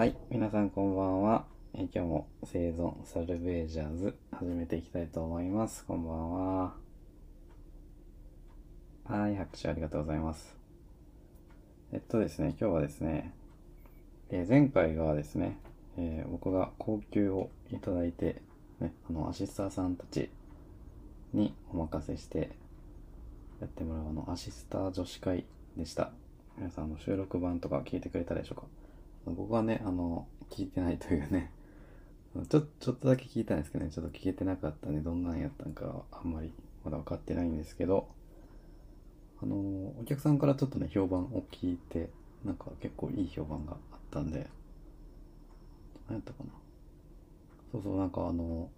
はい、皆さんこんばんは。え今日も生存サルベージャーズ始めていきたいと思います。こんばんは。はい、拍手ありがとうございます。えっとですね、今日はですね、え前回がですね、えー僕が高級をいただいて、ね、あの、アシスターさんたちにお任せしてやってもらうあの、アシスター女子会でした。皆さん、の収録版とか聞いてくれたでしょうか？僕はね、あの、聞いてないというね、ちょ、ちょっとだけ聞いたんですけどね、ちょっと聞けてなかったんで、どんなんやったんかあんまりまだ分かってないんですけど、あの、お客さんからちょっとね、評判を聞いて、なんか結構いい評判があったんで、何やったかな。そうそう、なんかあの、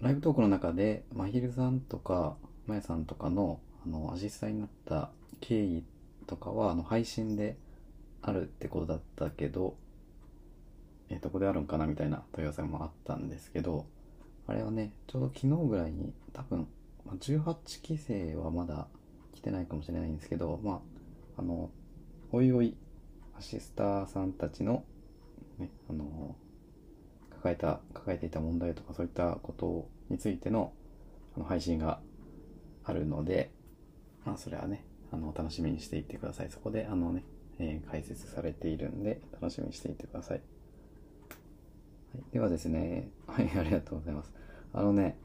ライブトークの中で、まひるさんとか、まやさんとかの、あの、アシスタになった経緯とかは、あの、配信であるってことだったけど、えどこであるんかなみたいな問い合わせもあったんですけど、あれはね、ちょうど昨日ぐらいに、多分、まあ18期生はまだ来てないかもしれないんですけど、まあ、あの、おいおい、アシスターさんたちの、ね、あの、抱えた、抱えていた問題とかそういったことについてのあの配信があるので、まあ、それはね、あの、楽しみにしていってください。そこで、あのね、えー解説されているんで、楽しみにしていてください。はい、ではですね、はい、ありがとうございます。あのね、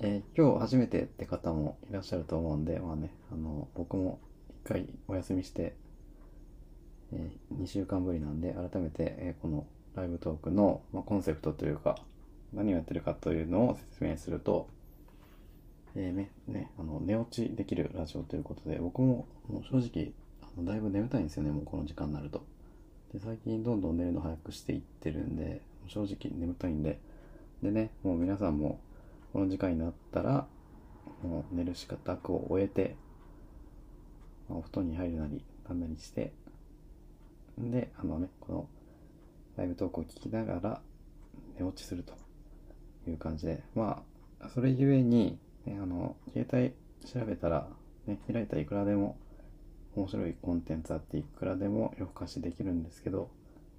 えー今日初めてって方もいらっしゃると思うんで、まあね、あの、僕も一回お休みして、え2週間ぶりなんで、改めて、えーこのライブトークの、まあ、コンセプトというか、何をやってるかというのを説明すると、えーね、ね、あの、寝落ちできるラジオということで、僕ももう正直、だいぶ眠たいんですよね、もうこの時間になると。で、最近どんどん寝るの早くしていってるんで、正直眠たいんで、でね、もう皆さんもこの時間になったら、もう寝る支度を終えて、まあお布団に入るなり、なんなりして、で、あのね、このライブトークを聞きながら寝落ちすると。いう感じで、まあ、それゆえに、ね、あの、携帯調べたら、ね、開いたいくらでも面白いコンテンツあっていくらでも夜更かしできるんですけど、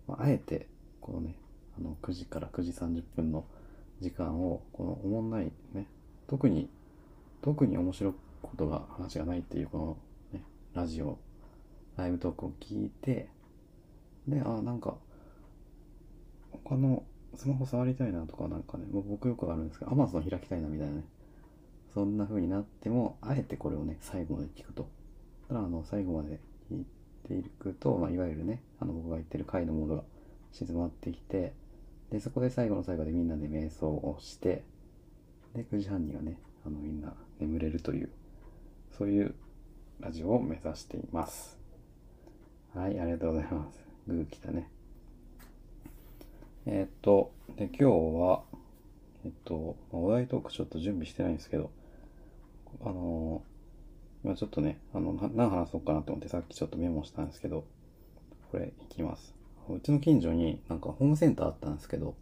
まあ、あえて、このね、あの、9時から9時30分の時間を、このおもんないね、特に、特に面白いことが、話がないっていう、このね、ラジオ、ライブトークを聞いて、で、あ、なんか、他のスマホ触りたいなとか、なんかね、僕よくあるんですけど、Amazon 開きたいなみたいなね、そんな風になっても、あえてこれをね、最後まで聞くと。ただ、あの、最後まで聞いていくと、まあ、いわゆるね、あの、僕が言ってる回のモードが静まってきて、で、そこで最後の最後でみんなで瞑想をして、で、9時半にはね、あの、みんな眠れるという、そういうラジオを目指しています。はい、ありがとうございます。グー来たね。えーっと、で、今日は、えっと、お題トークちょっと準備してないんですけど、あのー今ちょっとね、あの、何話そうかなと思ってさっきちょっとメモしたんですけど、これいきます。うちの近所になんかホームセンターあったんですけど、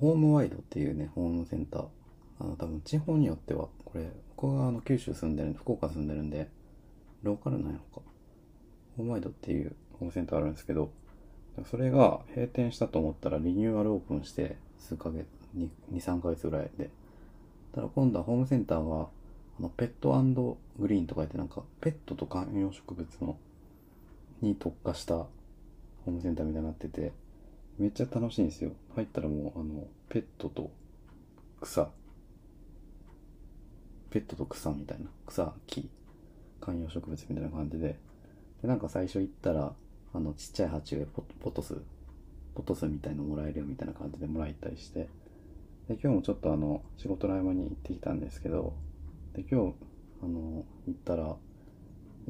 ホームワイドっていうね、ホームセンター。あの、多分地方によっては、これ、僕があの九州住んでるんで、福岡住んでるんで、ローカルなんやろか。ホームワイドっていうホームセンターあるんですけど、それが閉店したと思ったらリニューアルオープンして数ヶ月、2、3ヶ月ぐらいで。ただ今度はホームセンターは、あの、ペットグリーンとか言ってなんか、ペットと観葉植物の、に特化したホームセンターみたいになってて、めっちゃ楽しいんですよ。入ったらもう、あの、ペットと草、ペットと草みたいな、草、木、観葉植物みたいな感じで、で、なんか最初行ったら、あの、ちっちゃい鉢植えポポトス、ポトスみたいのもらえるよみたいな感じでもらえたりして、で、今日もちょっとあの、仕事の合間に行ってきたんですけど、で、今日、あの、行ったら、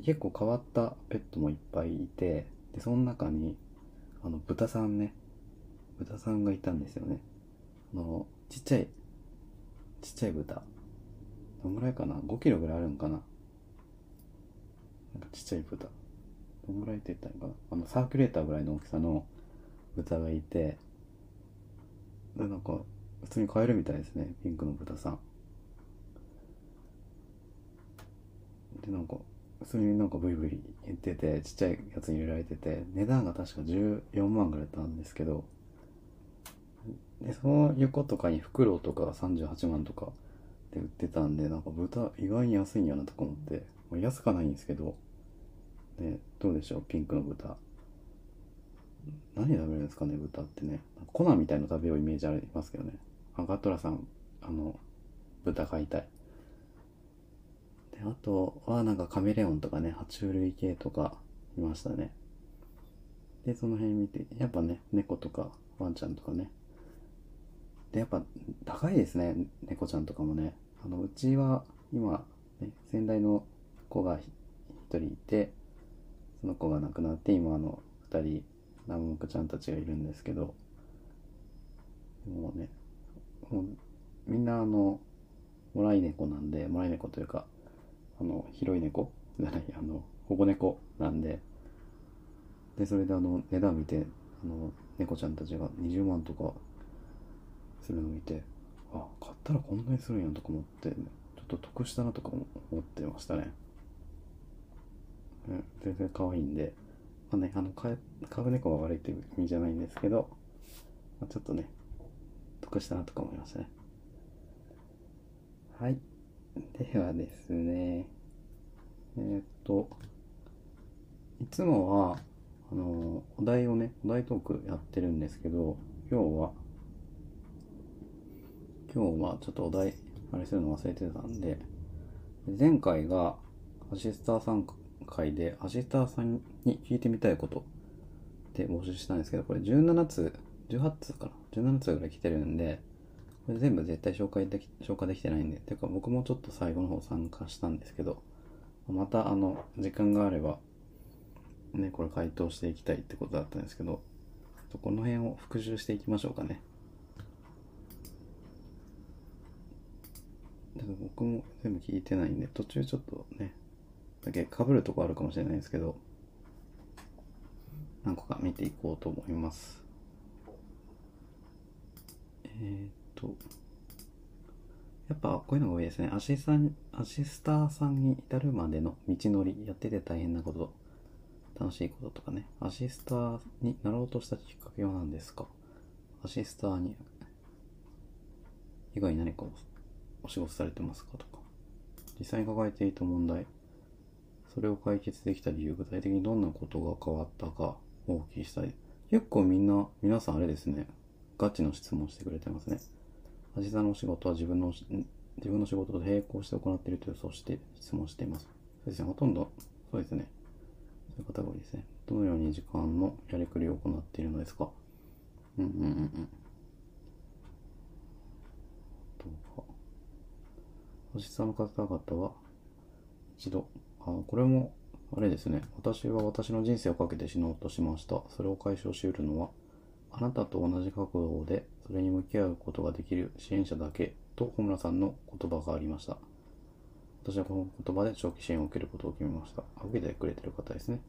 結構変わったペットもいっぱいいて、で、その中に、あの、豚さんね、豚さんがいたんですよね。あの、ちっちゃい、ちっちゃい豚。どんぐらいかな ?5 キロぐらいあるんかな？なんかちっちゃい豚。どんぐらいって言ったのかな？あの、サーキュレーターぐらいの大きさの豚がいて、で、なんか、普通に買えるみたいですね。ピンクの豚さん。で、なんか、普通になんかブイブイ言っててちっちゃいやつに入れられてて値段が確か14万ぐらいだったんですけどでその横とかにフクロウとかが38万とかで売ってたんでなんか豚意外に安いんやなとか思って、まあ、安かないんですけどねどうでしょうピンクの豚。何食べるんですかね豚ってね。粉みたいの食べようイメージありますけどね。あガトラさんあの豚買いたい。であとはなんかカメレオンとかね爬虫類系とかいましたね。でその辺見てやっぱね猫とかワンちゃんとかね。でやっぱ高いですね猫ちゃんとかもね。あのうちは今、ね、先代の子が1人いてその子が亡くなって今あの2人南木ちゃんたちがいるんですけどもうねもうみんなあのもらい猫なんでもらい猫というかあの広い猫？じゃないあの保護猫なんで。でそれであの値段見てあの猫ちゃんたちが20万とかするの見てあ買ったらこんなにするんやんとか思って、ね、ちょっと得したなとか思ってましたね、全然可愛いんで。まあねあの買う猫が悪いっていう意味じゃないんですけど、まあ、ちょっとね得したなとか思いましたね。はい。ではですねえー、っといつもはあのお題をねお題トークやってるんですけど今日は今日はちょっとお題あれするの忘れてたんで前回がアシスターさん会でアシスターさんに聞いてみたいことって募集したんですけどこれ17通18通かな？17通ぐらい来てるんでこれ全部絶対紹介でき消化できてないんで。てか僕もちょっと最後の方参加したんですけどまたあの時間があればねこれ回答していきたいってことだったんですけどこの辺を復習していきましょうかね。僕も全部聞いてないんで途中ちょっとねだけ被るとこあるかもしれないですけど何個か見ていこうと思います。えー、とやっぱこういうのが多いですね。アシスタアシスターさんに至るまでの道のりやってて大変なこと。楽しいこととかね。アシスターになろうとしたきっかけは何ですか？アシスターに以外に何かお仕事されてますかとか。実際に抱えていた問題。それを解決できた理由具体的にどんなことが変わったかお聞きしたい。結構みんな皆さんあれですね。ガチの質問してくれてますね。橋田のお仕事は自分の自分の仕事と並行して行っていると予想して質問しています。そうですね。ほとんどそうですね。そういう方が多いですね。どのように時間のやりくりを行っているのですか？うんうんうんうん。どうか。星さんの方々は一度あこれもあれですね。私は私の人生をかけて死のうとしました。それを解消しうるのはあなたと同じ覚悟でそれに向き合うことができる支援者だけと小村さんの言葉がありました。私はこの言葉で長期支援を受けることを決めました。受けてくれてる方ですね。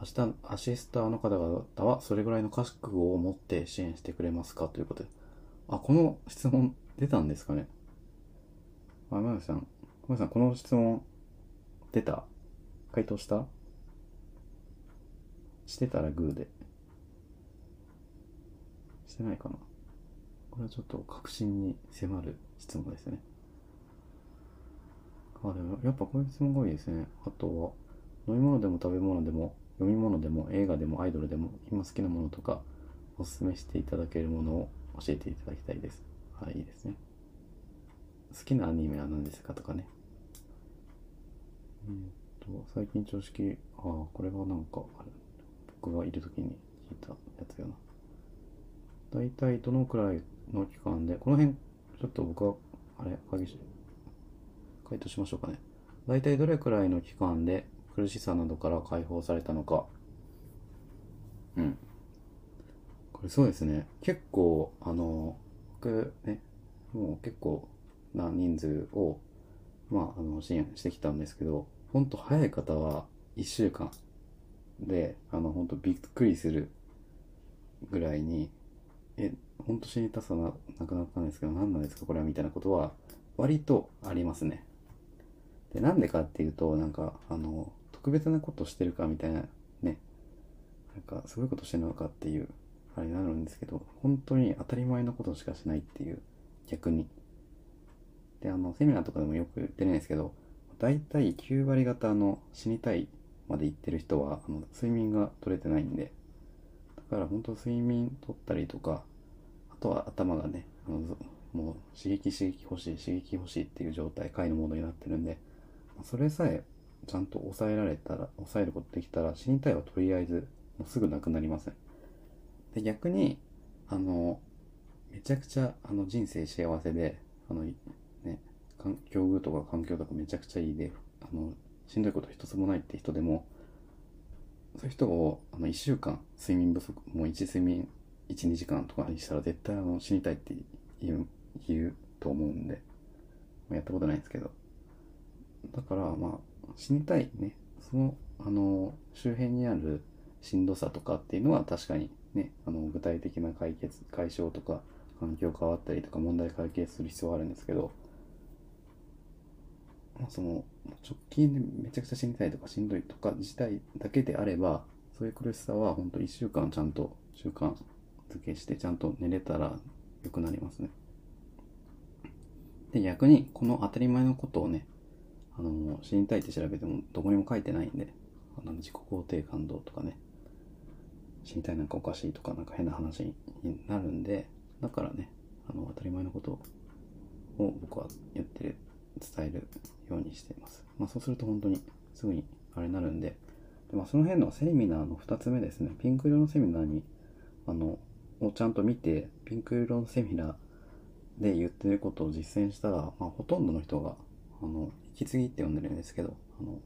明日アシスターの方々はそれぐらいの覚悟を持って支援してくれますかということで。あこの質問出たんですかね。あ、山口さん。山口さん、この質問、出た？回答した？してたらグーで。してないかな。これはちょっと確信に迫る質問ですね。あ、でもやっぱこういう質問が多いですね。あとは、飲み物でも食べ物でも、読み物でも、映画でも、アイドルでも、今好きなものとか、おすすめしていただけるものを教えていただきたいです。はい、いいですね。好きなアニメは何ですかとかね。えっ、と、最近常識、ああ、これはなんか、あ、僕がいる時に聞いたやつよな。大体どのくらいの期間で、この辺、ちょっと僕は、あれ、鍵し、回答しましょうかね。大体どれくらいの期間で苦しさなどから解放されたのか。うん。これそうですね。結構、あの、僕ね、もう結構な人数を、まあ、あの支援してきたんですけど本当早い方は1週間であの本当びっくりするぐらいにえ本当死にたさななくなったんですけど何なんですかこれはみたいなことは割とありますね。でなんでかっていうとなんかあの特別なことしてるかみたいなねなんかすごいことしてるのかっていうあれになるんですけど本当に当たり前のことしかしないっていう逆にであのセミナーとかでもよく言ってるんですけど大体9割方の死にたいまで行ってる人はあの睡眠が取れてないんでだから本当睡眠取ったりとかあとは頭がねあのもう刺激刺激欲しい刺激欲しいっていう状態回のモードになってるんでそれさえちゃんと抑えられたら抑えることできたら死にたいはとりあえずもうすぐなくなりません。で逆にあのめちゃくちゃあの人生幸せであのね境遇とか環境とかめちゃくちゃいいであのしんどいこと一つもないって人でもそういう人をあの1週間睡眠不足もう1睡眠12時間とかにしたら絶対あの死にたいって言う言うと思うんで、やったことないんですけど。だからまあ死にたいね。そのあの周辺にあるしんどさとかっていうのは確かにねあの具体的な解決解消とか環境変わったりとか問題解決する必要はあるんですけど、その直近でめちゃくちゃ死にたいとかしんどいとか自体だけであればそういう苦しさは本当1週間ちゃんと習慣付けしてちゃんと寝れたら良くなりますね。で、逆にこの当たり前のことをね、あの、死にたいって調べてもどこにも書いてないんで、あの自己肯定感どうとかね、死にたいなんかおかしいとかなんか変な話になるんで、だからね、あの、当たり前のことを僕は言ってる、伝えるようにしています。まあそうすると本当にすぐにあれになるんで、でまあ、その辺のセミナーの2つ目ですね、ピンク色のセミナーに、あの、をちゃんと見て、ピンク色のセミナーで言ってることを実践したら、まあ、ほとんどの人が、あの、引き継ぎって呼んでるんですけど、あの、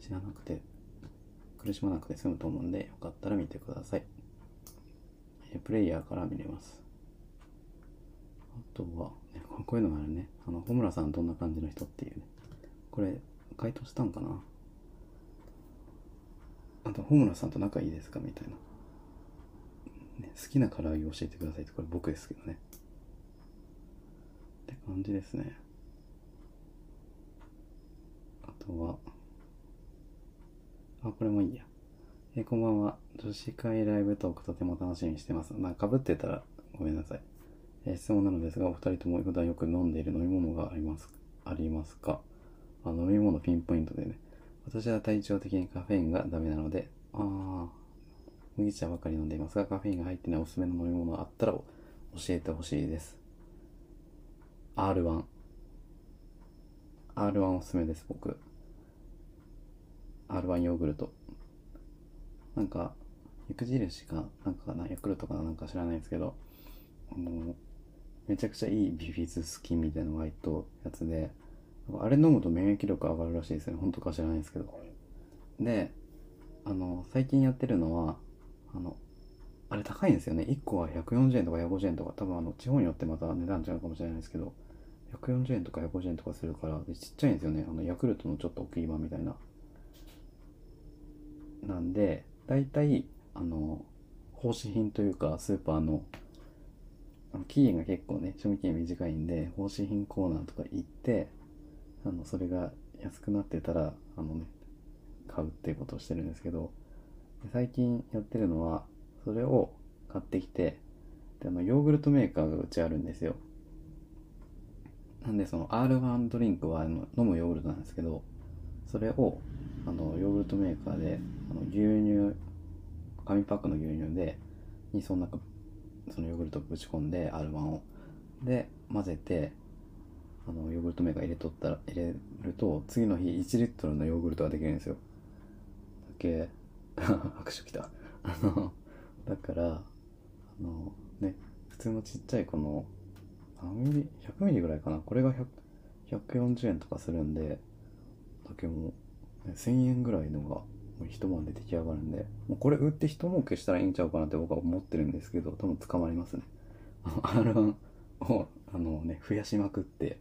知らなくて、苦しまなくて済むと思うんで、よかったら見てください。プレイヤーから見れます。あとは、こういうのがあるね。あの、穂村さんどんな感じの人っていうね。これ、回答したんかな？あと、穂村さんと仲いいですか？みたいな。ね、好きな唐揚げ教えてくださいって、これ僕ですけどね。って感じですね。あとは、あ、これもいいや。え、こんばんは。女子会ライブトークとても楽しみにしてます。まあ、被ってたらごめんなさい。えー、質問なのですが、お二人とも普段よく飲んでいる飲み物がありますありますか？あ飲み物ピンポイントでね。私は体調的にカフェインがダメなので、ああ、麦茶ばかり飲んでいますが、カフェインが入ってないおすすめの飲み物があったら教えてほしいです。R1。R1 おすすめです、僕。R1 ヨーグルト。なんか、肉印か、なんかかな、ヤクルトかなんか知らないですけど、あの、めちゃくちゃいいビフィズスキンみたいなのが入ったやつで、あれ飲むと免疫力上がるらしいですね。本当か知らないですけど。で、あの、最近やってるのは、あの、あれ高いんですよね。1個は140円とか150円とか、多分あの、地方によってまた値段違うかもしれないですけど、140円とか150円とかするから、ちっちゃいんですよね。あの、ヤクルトのちょっと大きい版みたいな。なんで、大体、あの、奉仕品というか、スーパー、の期限が結構ね、賞味期限短いんで、奉仕品コーナーとか行って、あの、それが安くなってたら、あのね、買うっていうことをしてるんですけど、最近やってるのは、それを買ってきて、で、あの、ヨーグルトメーカーがうちあるんですよ。なんで、その R1 ドリンクはあの飲むヨーグルトなんですけど、それを、あの、ヨーグルトメーカーで、あの、牛乳、紙パックの牛乳で、にその中、そのヨーグルトぶち込んで、R1 を。で、混ぜて、あの、ヨーグルトメーカー入れとったら、入れると、次の日1リットルのヨーグルトができるんですよ。だけ、拍手きた。あの、だから、あの、ね、普通のちっちゃいこの、何ミリ ?100 ミリぐらいかな。これが140円とかするんで、だけもう、1000円ぐらいのが、一晩で出来上がるんで、もうこれ売って一儲けしたらいいんちゃうかなって僕は思ってるんですけど、多分捕まりますね。あの、R1 を、あのね、増やしまくって、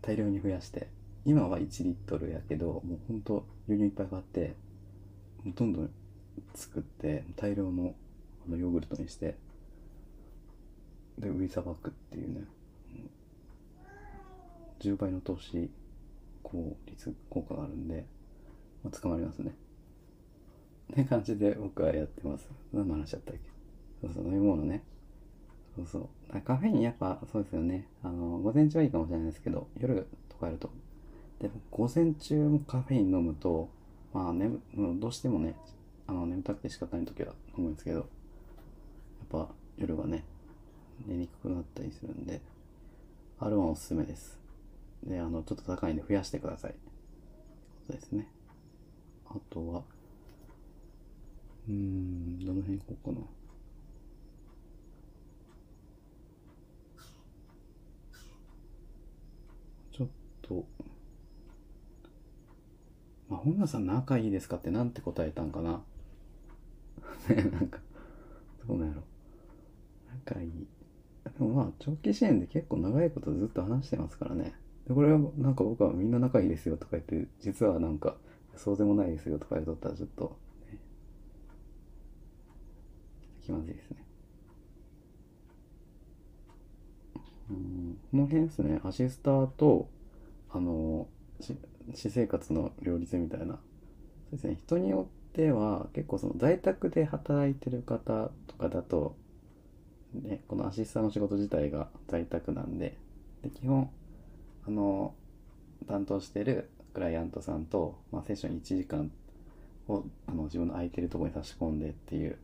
大量に増やして、今は1リットルやけど、もうほんと牛乳いっぱい買って、どんどん作って大量のあのヨーグルトにしてで売りさばくっていうね10倍の投資効率効果があるんでもう捕まりますね。って感じで僕はやってます。何の話だったっけ？そうそう、飲み物ね。そうそう。カフェインやっぱそうですよね。あの、午前中はいいかもしれないですけど、夜とかやると。でも、午前中もカフェイン飲むと、まあね、どうしてもね、あの、眠たくて仕方ない時は飲むんですけど、やっぱ夜はね、寝にくくなったりするんで、R1 おすすめです。で、あの、ちょっと高いんで増やしてください。ことですね。あとは、うん、どの辺行こうかな。ちょっと、まあ、本田さん仲いいですかってなんて答えたんかなね、なんか、どうなんやろ。仲いい。でもまあ、長期支援で結構長いことずっと話してますからね。で、これはなんか僕はみんな仲いいですよとか言って、実はなんか、そうでもないですよとか言うとったらちょっと、気まずいですね。うん、この辺ですね、アシスターと、あの、私生活の両立みたいな。そうですね、人によっては結構その在宅で働いてる方とかだと、ね、このアシスターの仕事自体が在宅なんで、で基本、あの、担当してるクライアントさんと、まあ、セッション1時間をあの自分の空いてるところに差し込んでっていう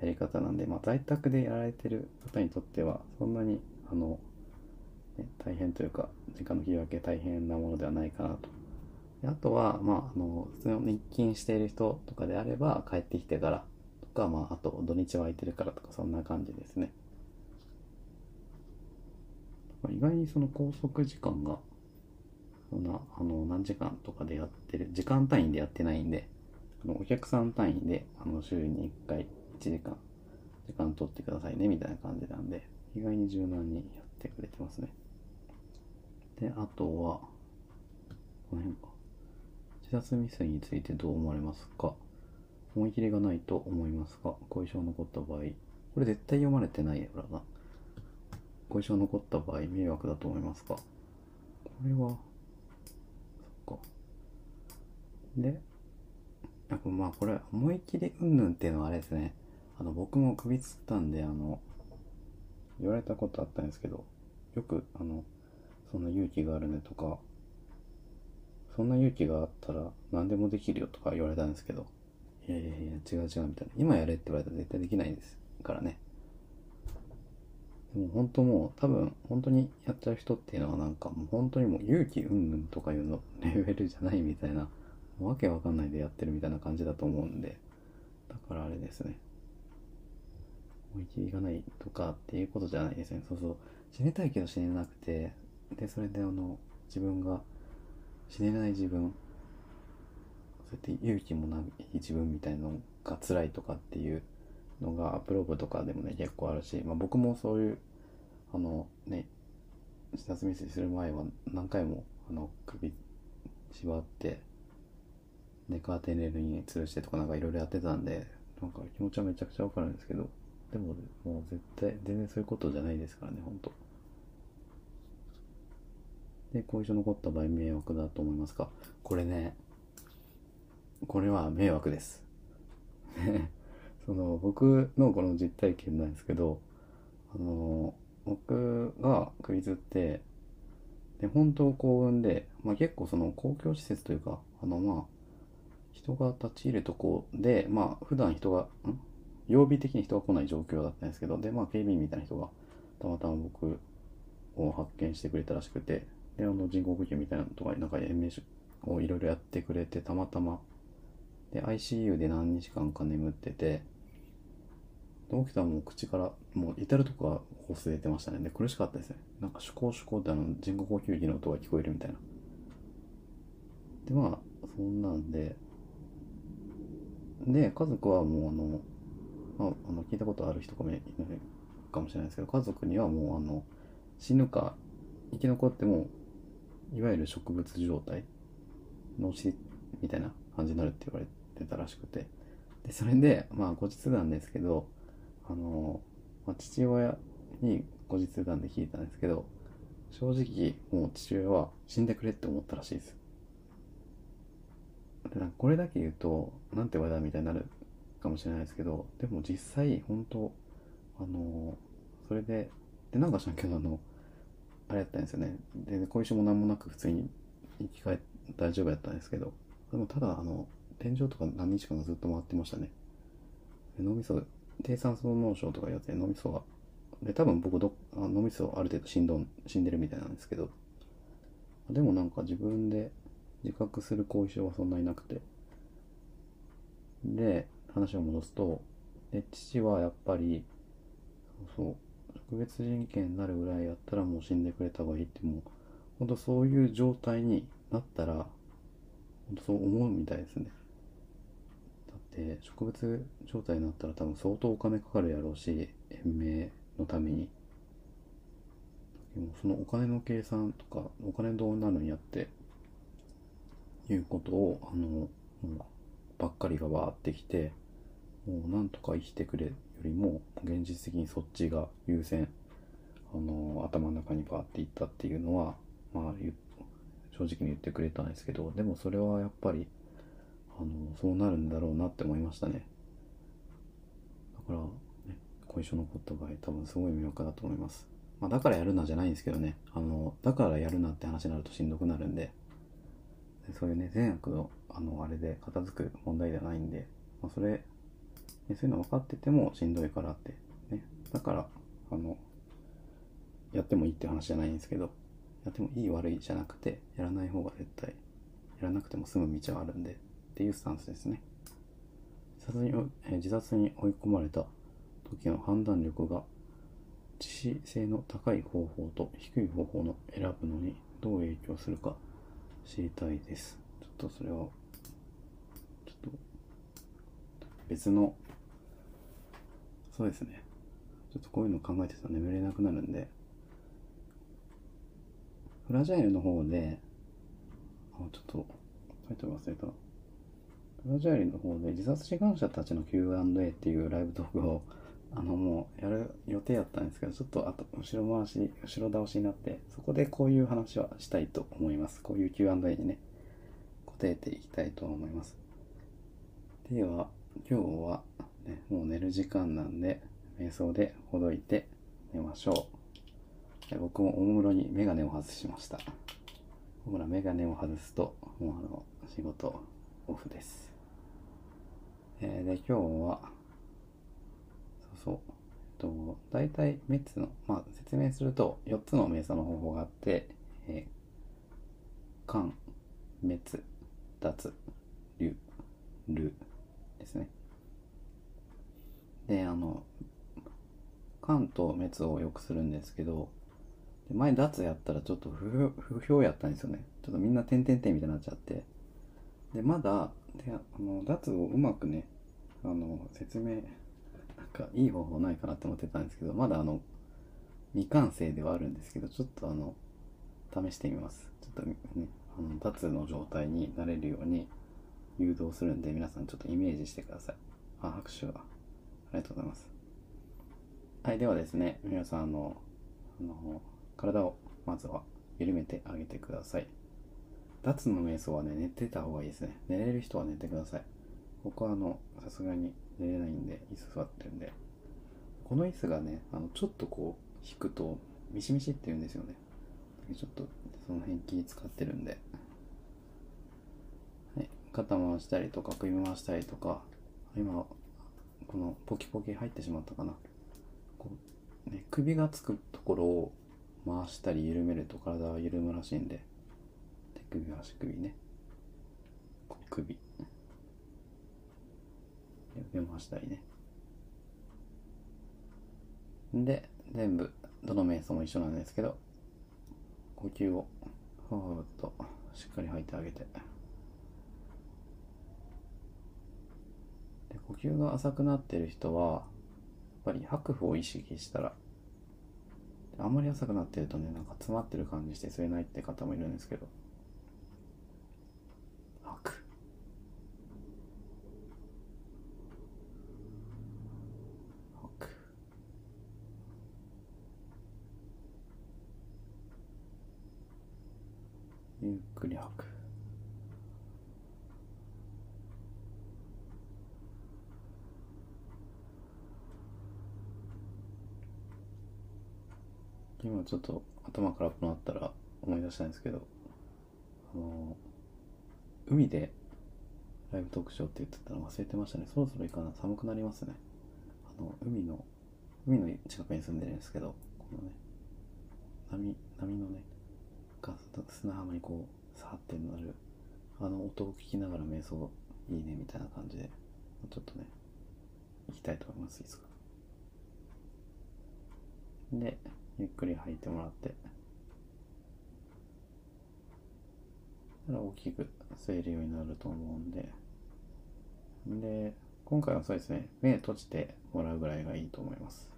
やり方なんで、まあ、在宅でやられてる方にとっては、そんなに、あの、ね、大変というか、時間の切り分け大変なものではないかなと。であとは、まあ、あの、普通の日勤している人とかであれば、帰ってきてからとか、まあ、あと土日は空いてるからとか、そんな感じですね。意外にその拘束時間が、そんな、あの、何時間とかでやってる、時間単位でやってないんで、あのお客さん単位で、あの、週に1回1時間、時間取ってくださいね、みたいな感じなんで、意外に柔軟にやってくれてますね。で、あとは、この辺か。自殺未遂についてどう思われますか？思い切りがないと思いますが、後遺症残った場合、これ絶対読まれてないやらな。後遺症残った場合、迷惑だと思いますか？これは、そっか。で、やっぱまあこれ、思い切りうんぬんっていうのはあれですね。あの、僕も首つったんで、あの、言われたことあったんですけど、よく、あの、そんな勇気があるねとか、そんな勇気があったら何でもできるよとか言われたんですけど、いやいやいや、違う違うみたいな。今やれって言われたら絶対できないですからね。でも本当もう、多分本当にやっちゃう人っていうのはなんかもう本当にもう勇気うんぬんとかいうのレベルじゃないみたいな、もうわけわかんないでやってるみたいな感じだと思うんで、だからあれですね。思い切りがないとかっていうことじゃないですね。そうそう。死ねたいけど死ねなくて、で、それであの、自分が死ねない自分そうやって勇気もない自分みたいなのが辛いとかっていうのがアップローブとかでもね結構あるし、まあ、僕もそういうあのね自殺未遂する前は何回もあの首縛ってでカーテンレールに吊るしてとかなんかいろいろやってたんでなんか気持ちはめちゃくちゃわかるんですけどでももう絶対全然そういうことじゃないですからね本当。で、後遺症残った場合迷惑だと思いますか？これね、これは迷惑です。その、僕のこの実体験なんですけど、あの、僕がクイズって、で、本当幸運で、まあ結構その公共施設というか、あのまあ、人が立ち入るとこで、まあ普段人が、ん？曜日的に人が来ない状況だったんですけど、で、まあ警備員みたいな人がたまたま僕を発見してくれたらしくて、で、あの人工呼吸みたいなのとか、なんか延命をいろいろやってくれて、たまたま。で、ICU で何日間か眠ってて、で起きたらもう口から、もう至るとこがホス出てましたね。で、苦しかったですね。なんか、シュコシュコってあの人工呼吸器の音が聞こえるみたいな。で、まあ、そんなんで、で、家族はもうあの、まあ、あの聞いたことある人かもかもしれないですけど、家族にはもうあの、死ぬか生き残ってもいわゆる植物状態脳死みたいな感じになるって言われてたらしくてでそれでまあ後日談ですけどあの、まあ、父親に後日談で聞いたんですけど正直もう父親は死んでくれって思ったらしいです。でなんこれだけ言うとなんて言われたみたいになるかもしれないですけどでも実際本当あのそれででなんか知らんけどあのあれやったんですよね。で後遺症も何もなく普通に生き返っ大丈夫やったんですけどでもただあの天井とか何日間かずっと回ってましたね。脳みそ低酸素脳症とかいうやつで脳みそがで多分僕どあ脳みそある程度死んど死んでるみたいなんですけどでもなんか自分で自覚する後遺症はそんなになくて。で話を戻すとで父はやっぱりそうそう特別人権になるぐらいやったらもう死んでくれた方がいいってもう本当そういう状態になったら本当そう思うみたいですね。だって植物状態になったら多分相当お金かかるやろうし延命のために。でもそのお金の計算とかお金どうなるんやっていうことをあのばっかりがわーってきてもうなんとか生きてくれよりも現実的にそっちが優先。あの頭の中にバーっていったっていうのはまあ正直に言ってくれたんですけどでもそれはやっぱりあのそうなるんだろうなって思いましたね。だから、ね、後遺症残った場合多分すごい迷惑だと思います、まあ、だからやるなじゃないんですけどね。あのだからやるなって話になるとしんどくなるんで。でそういうね善悪のあのあれで片付く問題ではないんで、まあ、それ、そういうの分かっててもしんどいからってね。だからあのやってもいいって話じゃないんですけどやってもいい悪いじゃなくてやらない方が絶対やらなくても済む道はあるんでっていうスタンスですね。自殺に,、え自殺に追い込まれた時の判断力が致死性の高い方法と低い方法の選ぶのにどう影響するか知りたいです。ちょっとそれはちょっと別のそうですね。ちょっとこういうの考えてたら眠れなくなるんで。フラジャイルの方であちょっとタイトル忘れた。フラジャイルの方で自殺志願者たちの Q&A っていうライブトークをあのもうやる予定やったんですけどちょっとあと後ろ回し後ろ倒しになってそこでこういう話はしたいと思います。こういう Q&A にね答えていきたいと思います。では今日は、ね、もう寝る時間なんで瞑想でほどいて寝ましょう。で僕もおもむろにメガネを外しました。ほらメガネを外すともうあの仕事オフです、えーで今日はそうそう。えっと、大体3つの、まあ説明すると4つの瞑想の方法があって、えー、間、滅、脱、流、る。ですね。で、あの、間と滅をよくするんですけど、前脱やったらちょっと不評やったんですよね。ちょっとみんな点々点みたいになっちゃって。で、まだ、であの脱をうまくね、あの、説明、なんかいい方法ないかなって思ってたんですけど、まだあの、未完成ではあるんですけど、ちょっとあの、試してみます。ちょっとね、あの、脱の状態になれるように誘導するんで、皆さんちょっとイメージしてください。あ、拍手が。ありがとうございます。はい、ではですね、皆さん、あの、あの体をまずは緩めてあげてください。脱の瞑想はね、寝てた方がいいですね。寝れる人は寝てください。僕はあの、さすがに寝れないんで、椅子座ってるんで。この椅子がね、あの、ちょっとこう、引くと、ミシミシって言うんですよね。ちょっと、その辺気使ってるんで。肩回したりとか、首回したりとか、今、このポキポキ入ってしまったかな。こう、ね、首がつくところを回したり緩めると体は緩むらしいんで、手首、足首ね。こう首。で回したりね。で、全部、どの瞑想も一緒なんですけど、呼吸を、ふわふわっとしっかり吐いてあげて。で、呼吸が浅くなってる人は、やっぱり白布を意識したら、あんまり浅くなってるとね、なんか詰まってる感じして吸えないって方もいるんですけど、吐く。吐く。ゆっくり吐く。今ちょっと頭空っぽになったら思い出したいんですけどあの海でライブ特徴って言ってたの忘れてましたね。そろそろ行かな寒くなりますね。あの海の海の近くに住んでるんですけどこのね波波のねが砂浜にこうさーってなるあの音を聞きながら瞑想いいねみたいな感じでちょっとね行きたいと思います。いつか。でゆっくり吐いてもらって。大きく吸えるようになると思うんで。で今回はそうですね目閉じてもらうぐらいがいいと思います。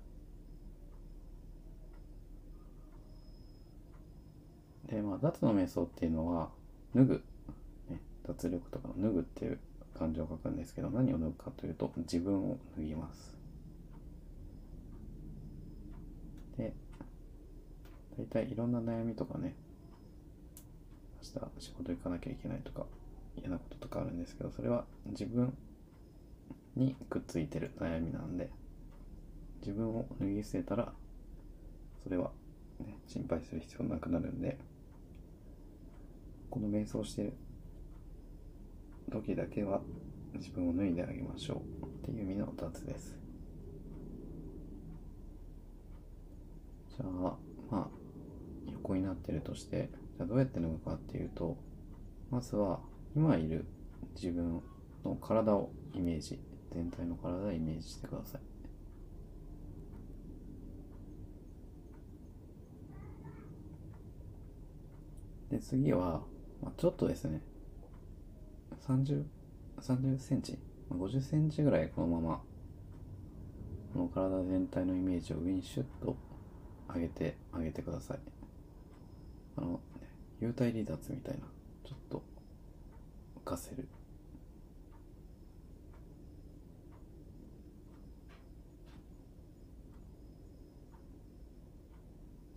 でまあ脱の瞑想っていうのは脱ぐ、ね、脱力とかの脱ぐっていう漢字を書くんですけど何を脱ぐかというと自分を脱ぎますで大体いろんな悩みとかね明日仕事行かなきゃいけないとか嫌なこととかあるんですけどそれは自分にくっついてる悩みなんで自分を脱ぎ捨てたらそれは、ね、心配する必要なくなるんでこの瞑想してる時だけは自分を脱いであげましょうっていう意味の脱です。じゃあまあ横になってるとしてじゃどうやって脱ぐかっていうとまずは今いる自分の体をイメージ全体の体をイメージしてください。で次は、まあ、ちょっとですね30 30センチ50センチぐらいこのままこの体全体のイメージを上にシュッと上げてあげてください。あの、ね、幽体離脱みたいなちょっと浮かせる。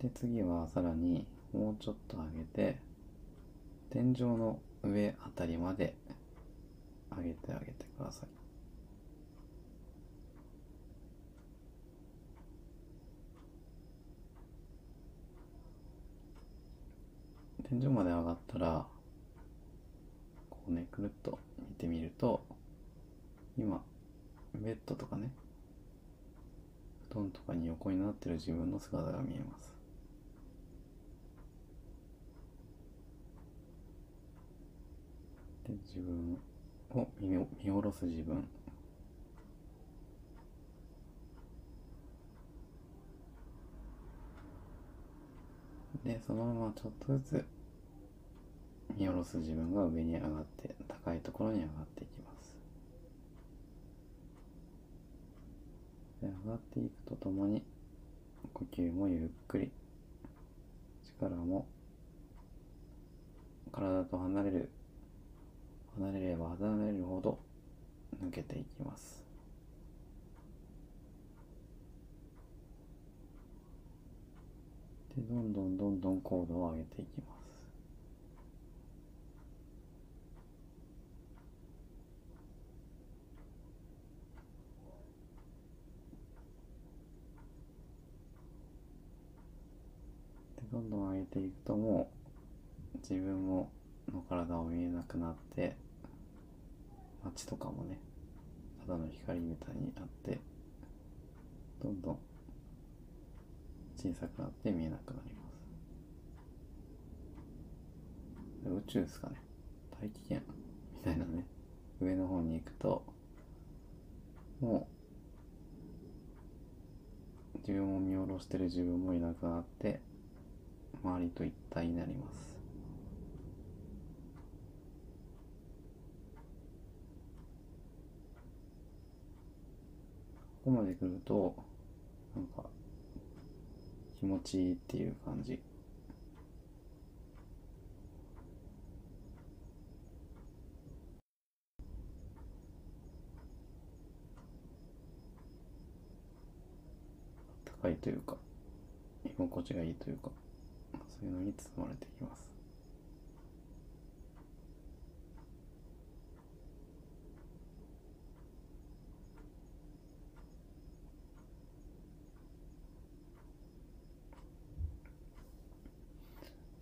で次はさらにもうちょっと上げて天井の上あたりまで上げてあげてください。天井まで上がったらこうねくるっと見てみると今ベッドとかね布団とかに横になってる自分の姿が見えます。で自分を見見下ろす自分。でそのままちょっとずつ見下ろす自分が上に上がって高いところに上がっていきます。で上がっていくとともに呼吸もゆっくり。力も体と離れる離れれば離れるほど抜けていきます。でどんどんどんどん高度を上げていきますでどんどん上げていくともう自分もの体を見えなくなって街とかもねただの光みたいになってどんどん小さくなって見えなくなります。宇宙ですかね。大気圏みたいなね上の方に行くともう自分を見下ろしてる自分もいなくなって周りと一体になります。ここまで来るとなんか気持ちいいっていう感じ。高いというか居心地がいいというか。そういうのに包まれていきます。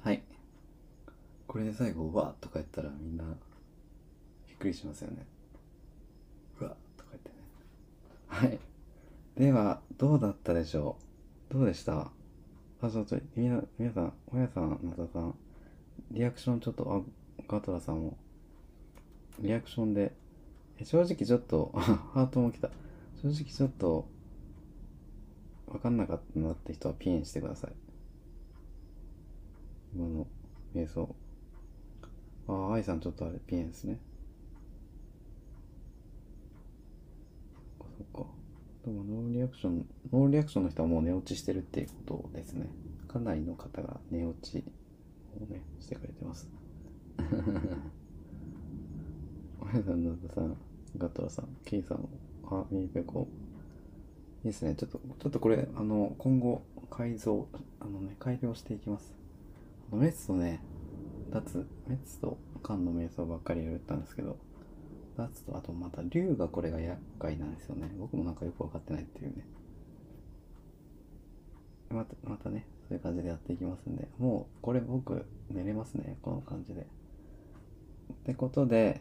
はい。これで最後「わ」とか言ったらみんなびっくりしますよね。うわとか言ってね。はい。ではどうだったでしょう？どうでした？あ、ちょっと、みな、皆さん、おやさん、なたさん、リアクションちょっと、あ、ガトラさんも、リアクションで、え正直ちょっと、ハートも来た。正直ちょっと、わかんなかったなって人はピンしてください。今の瞑想。ああ、愛さんちょっとあれ、ピンですね。そっか。でもノーリアクション、ノーリアクションの人はもう寝落ちしてるっていうことですね。かなりの方が寝落ちをね、してくれてます。おやさん、なださん、ガトラさん、ケイさん、あ、ミーペコ。いいですね。ちょっと、ちょっとこれ、あの、今後、改造、あのね、改良していきます。あの、メッツとね、脱、メッツと漢の瞑想ばっかりやったんですけど、脱と、あとまた竜がこれが厄介なんですよね。僕もなんかよくわかってないっていうね。また、またね、そういう感じでやっていきますんで、もう、これ僕、寝れますね。この感じで。ってことで、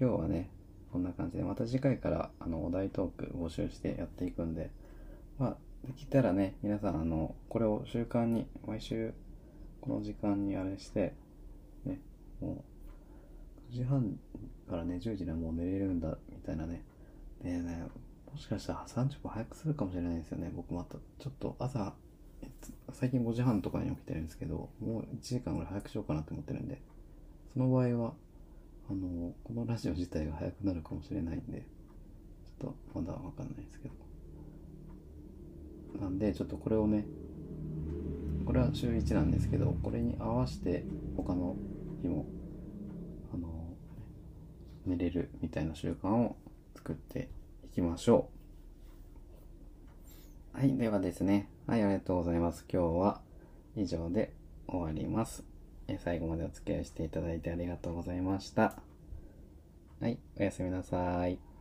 今日はね、こんな感じで、また次回から、あの、お題トーク募集してやっていくんで、まあ、できたらね、皆さん、あの、これを習慣に、毎週、この時間にあれして、ね、もう、9時半からね、10時でもう寝れるんだ、みたいなね。でね、もしかしたら30分早くするかもしれないですよね。僕また、ちょっと朝、最近5時半とかに起きてるんですけど、もう1時間ぐらい早くしようかなと思ってるんで、その場合は、あの、このラジオ自体が早くなるかもしれないんで、ちょっとまだわかんないですけど。なんで、ちょっとこれをね、これは週1なんですけど、これに合わせて他の日も、寝れるみたいな習慣を作っていきましょう。はい、ではですね。はい、ありがとうございます。今日は以上で終わります。え最後までお付き合いしていただいてありがとうございました。はい、おやすみなさい。